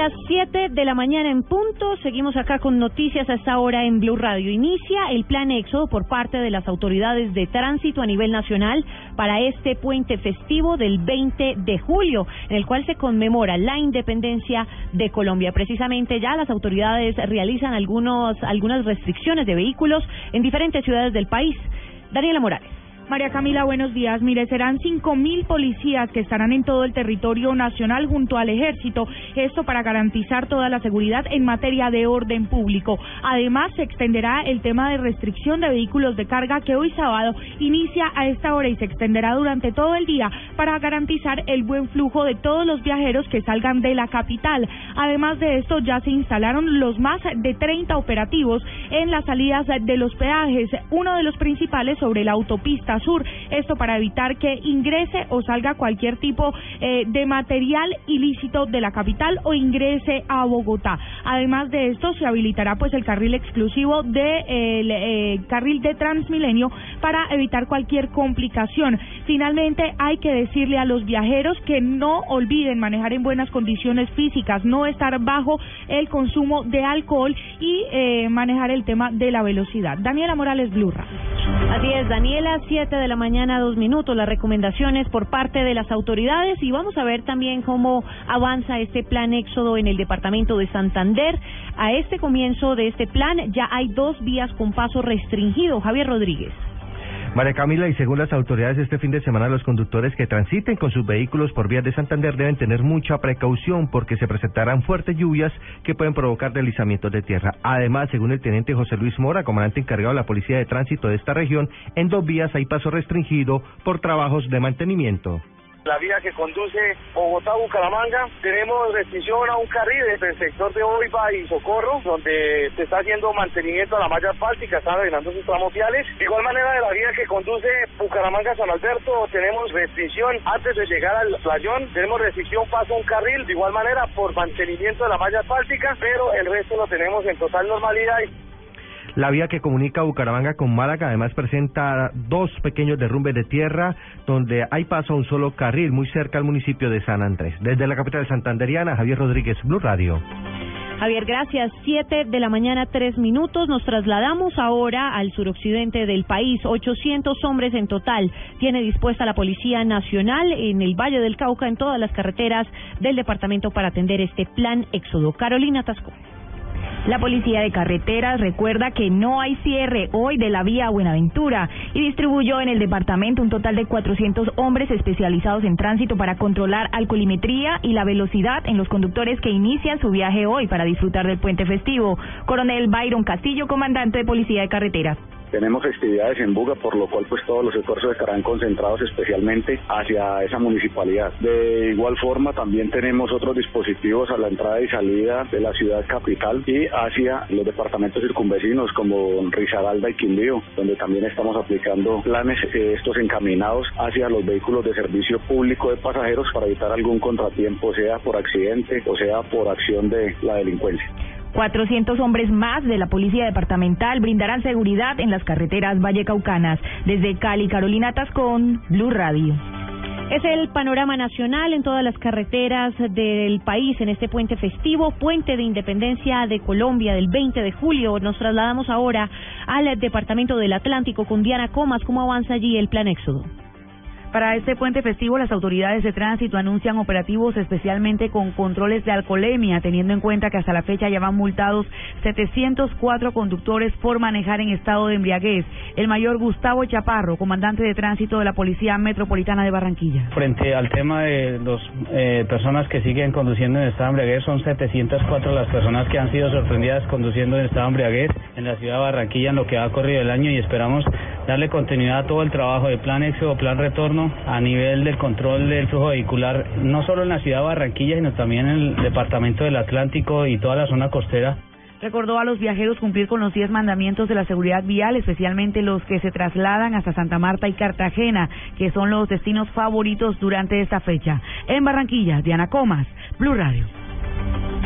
Las 7 de la mañana en punto, seguimos acá con noticias a esta hora en Blue Radio. Inicia el plan éxodo por parte de las autoridades de tránsito a nivel nacional para este puente festivo del 20 de julio, en el cual se conmemora la independencia de Colombia. Precisamente ya las autoridades realizan algunos, algunas restricciones de vehículos en diferentes ciudades del país. Daniela Morales. María Camila, buenos días. Mire, serán cinco mil policías que estarán en todo el territorio nacional junto al ejército. Esto para garantizar toda la seguridad en materia de orden público. Además, se extenderá el tema de restricción de vehículos de carga que hoy sábado inicia a esta hora y se extenderá durante todo el día para garantizar el buen flujo de todos los viajeros que salgan de la capital. Además de esto, ya se instalaron los más de 30 operativos en las salidas de los peajes, uno de los principales sobre la autopista Sur. Esto para evitar que ingrese o salga cualquier tipo eh, de material ilícito de la capital o ingrese a Bogotá. Además de esto, se habilitará pues el carril exclusivo del de, eh, carril de Transmilenio para evitar cualquier complicación. Finalmente, hay que decirle a los viajeros que no olviden manejar en buenas condiciones físicas, no estar bajo el consumo de alcohol y eh, manejar el tema de la velocidad. Daniela Morales, Blurra. Así es, Daniela, 7 de la mañana, dos minutos, las recomendaciones por parte de las autoridades y vamos a ver también cómo avanza este plan éxodo en el departamento de Santander. A este comienzo de este plan ya hay dos vías con paso restringido. Javier Rodríguez. María Camila, y según las autoridades, este fin de semana los conductores que transiten con sus vehículos por vías de Santander deben tener mucha precaución porque se presentarán fuertes lluvias que pueden provocar deslizamientos de tierra. Además, según el teniente José Luis Mora, comandante encargado de la Policía de Tránsito de esta región, en dos vías hay paso restringido por trabajos de mantenimiento la vía que conduce Bogotá-Bucaramanga. Tenemos restricción a un carril desde el sector de Oiva y Socorro, donde se está haciendo mantenimiento a la malla asfáltica, están arreglando sus tramos viales. De igual manera, de la vía que conduce Bucaramanga-San Alberto, tenemos restricción antes de llegar al playón, tenemos restricción paso a un carril, de igual manera por mantenimiento de la malla asfáltica, pero el resto lo tenemos en total normalidad. La vía que comunica Bucaramanga con Málaga además presenta dos pequeños derrumbes de tierra donde hay paso a un solo carril muy cerca al municipio de San Andrés. Desde la capital santanderiana, Javier Rodríguez, Blue Radio. Javier, gracias. Siete de la mañana, tres minutos. Nos trasladamos ahora al suroccidente del país. 800 hombres en total tiene dispuesta la Policía Nacional en el Valle del Cauca, en todas las carreteras del departamento para atender este plan éxodo. Carolina Tasco. La Policía de Carreteras recuerda que no hay cierre hoy de la vía Buenaventura y distribuyó en el departamento un total de 400 hombres especializados en tránsito para controlar alcoholimetría y la velocidad en los conductores que inician su viaje hoy para disfrutar del puente festivo. Coronel Byron Castillo, comandante de Policía de Carreteras. Tenemos festividades en Buga, por lo cual pues todos los esfuerzos estarán concentrados especialmente hacia esa municipalidad. De igual forma también tenemos otros dispositivos a la entrada y salida de la ciudad capital y hacia los departamentos circunvecinos como Risaralda y Quindío, donde también estamos aplicando planes eh, estos encaminados hacia los vehículos de servicio público de pasajeros para evitar algún contratiempo, sea por accidente o sea por acción de la delincuencia. 400 hombres más de la Policía Departamental brindarán seguridad en las carreteras vallecaucanas. Desde Cali, Carolina Tascón, Blue Radio. Es el panorama nacional en todas las carreteras del país en este puente festivo, puente de independencia de Colombia del 20 de julio. Nos trasladamos ahora al departamento del Atlántico con Diana Comas. ¿Cómo avanza allí el plan Éxodo? Para este puente festivo, las autoridades de tránsito anuncian operativos especialmente con controles de alcoholemia, teniendo en cuenta que hasta la fecha ya van multados 704 conductores por manejar en estado de embriaguez. El mayor Gustavo Chaparro, comandante de tránsito de la Policía Metropolitana de Barranquilla. Frente al tema de las eh, personas que siguen conduciendo en estado de embriaguez, son 704 las personas que han sido sorprendidas conduciendo en estado de embriaguez en la ciudad de Barranquilla en lo que ha corrido el año y esperamos darle continuidad a todo el trabajo de plan éxodo, plan retorno a nivel del control del flujo vehicular, no solo en la ciudad de Barranquilla, sino también en el departamento del Atlántico y toda la zona costera. Recordó a los viajeros cumplir con los 10 mandamientos de la seguridad vial, especialmente los que se trasladan hasta Santa Marta y Cartagena, que son los destinos favoritos durante esta fecha. En Barranquilla, Diana Comas, Blue Radio.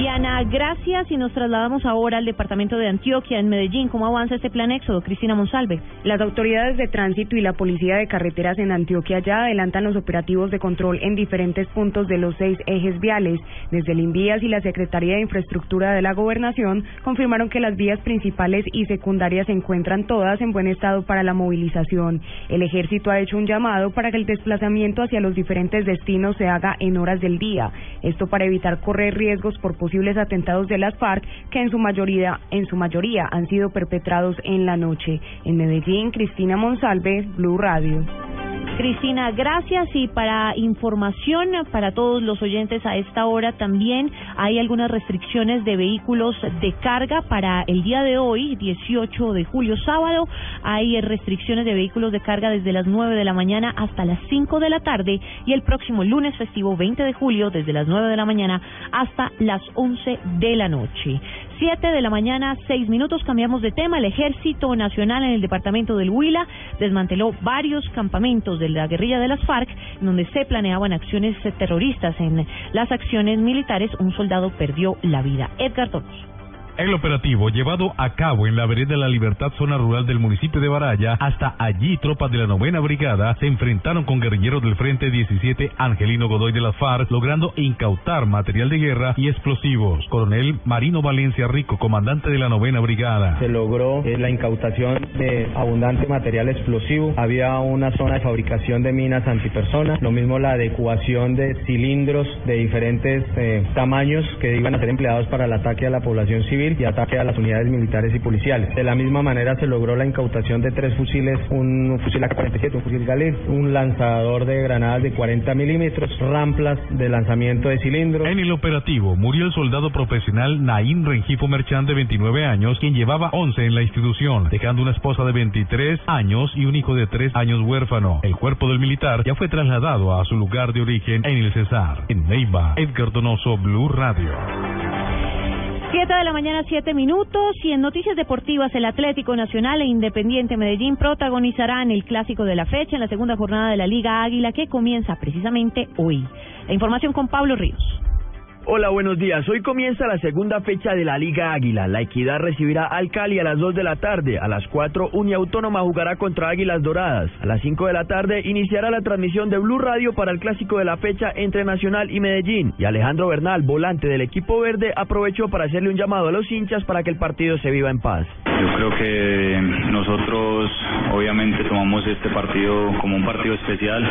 Diana, gracias y nos trasladamos ahora al departamento de Antioquia, en Medellín. ¿Cómo avanza este plan éxodo? Cristina Monsalve. Las autoridades de tránsito y la policía de carreteras en Antioquia ya adelantan los operativos de control en diferentes puntos de los seis ejes viales. Desde el INVIAS y la Secretaría de Infraestructura de la Gobernación confirmaron que las vías principales y secundarias se encuentran todas en buen estado para la movilización. El ejército ha hecho un llamado para que el desplazamiento hacia los diferentes destinos se haga en horas del día. Esto para evitar correr riesgos por atentados de las FARC que en su mayoría en su mayoría han sido perpetrados en la noche. En Medellín, Cristina Monsalve, Blue Radio. Cristina, gracias y para información para todos los oyentes a esta hora también hay algunas restricciones de vehículos de carga para el día de hoy, 18 de julio, sábado. Hay restricciones de vehículos de carga desde las 9 de la mañana hasta las 5 de la tarde y el próximo lunes festivo 20 de julio desde las 9 de la mañana hasta las 11 de la noche. 7 de la mañana, 6 minutos, cambiamos de tema. El Ejército Nacional en el departamento del Huila desmanteló varios campamentos de la guerrilla de las FARC, donde se planeaban acciones terroristas. En las acciones militares, un soldado perdió la vida. Edgar Donoso. El operativo llevado a cabo en la vereda de la Libertad, zona rural del municipio de Baraya, hasta allí tropas de la novena brigada se enfrentaron con guerrilleros del Frente 17 Angelino Godoy de las FARC, logrando incautar material de guerra y explosivos. Coronel Marino Valencia Rico, comandante de la novena brigada. Se logró eh, la incautación de abundante material explosivo. Había una zona de fabricación de minas antipersonas, lo mismo la adecuación de cilindros de diferentes eh, tamaños que iban a ser empleados para el ataque a la población civil y ataque a las unidades militares y policiales. De la misma manera se logró la incautación de tres fusiles, un fusil AK-47, un fusil Galil, un lanzador de granadas de 40 milímetros, ramplas de lanzamiento de cilindros. En el operativo murió el soldado profesional Naín Rengifo Merchán de 29 años, quien llevaba 11 en la institución, dejando una esposa de 23 años y un hijo de 3 años huérfano. El cuerpo del militar ya fue trasladado a su lugar de origen en el Cesar. En Neiva, Edgar Donoso, Blue Radio. 7 de la mañana, 7 minutos. Y en noticias deportivas, el Atlético Nacional e Independiente Medellín protagonizarán el clásico de la fecha en la segunda jornada de la Liga Águila que comienza precisamente hoy. La información con Pablo Ríos. Hola, buenos días. Hoy comienza la segunda fecha de la Liga Águila. La Equidad recibirá al Cali a las 2 de la tarde. A las 4, Uniautónoma jugará contra Águilas Doradas. A las 5 de la tarde iniciará la transmisión de Blue Radio para el clásico de la fecha entre Nacional y Medellín. Y Alejandro Bernal, volante del equipo verde, aprovechó para hacerle un llamado a los hinchas para que el partido se viva en paz. Yo creo que nosotros obviamente tomamos este partido como un partido especial.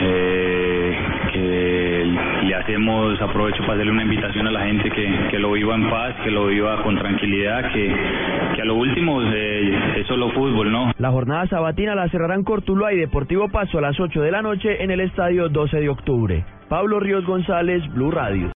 Eh, que le hacemos, aprovecho para hacerle una invitación a la gente que, que lo viva en paz, que lo viva con tranquilidad, que, que a lo último eh, es solo fútbol, ¿no? La jornada sabatina la cerrarán Cortuluá y Deportivo Paso a las 8 de la noche en el estadio 12 de octubre. Pablo Ríos González, Blue Radio.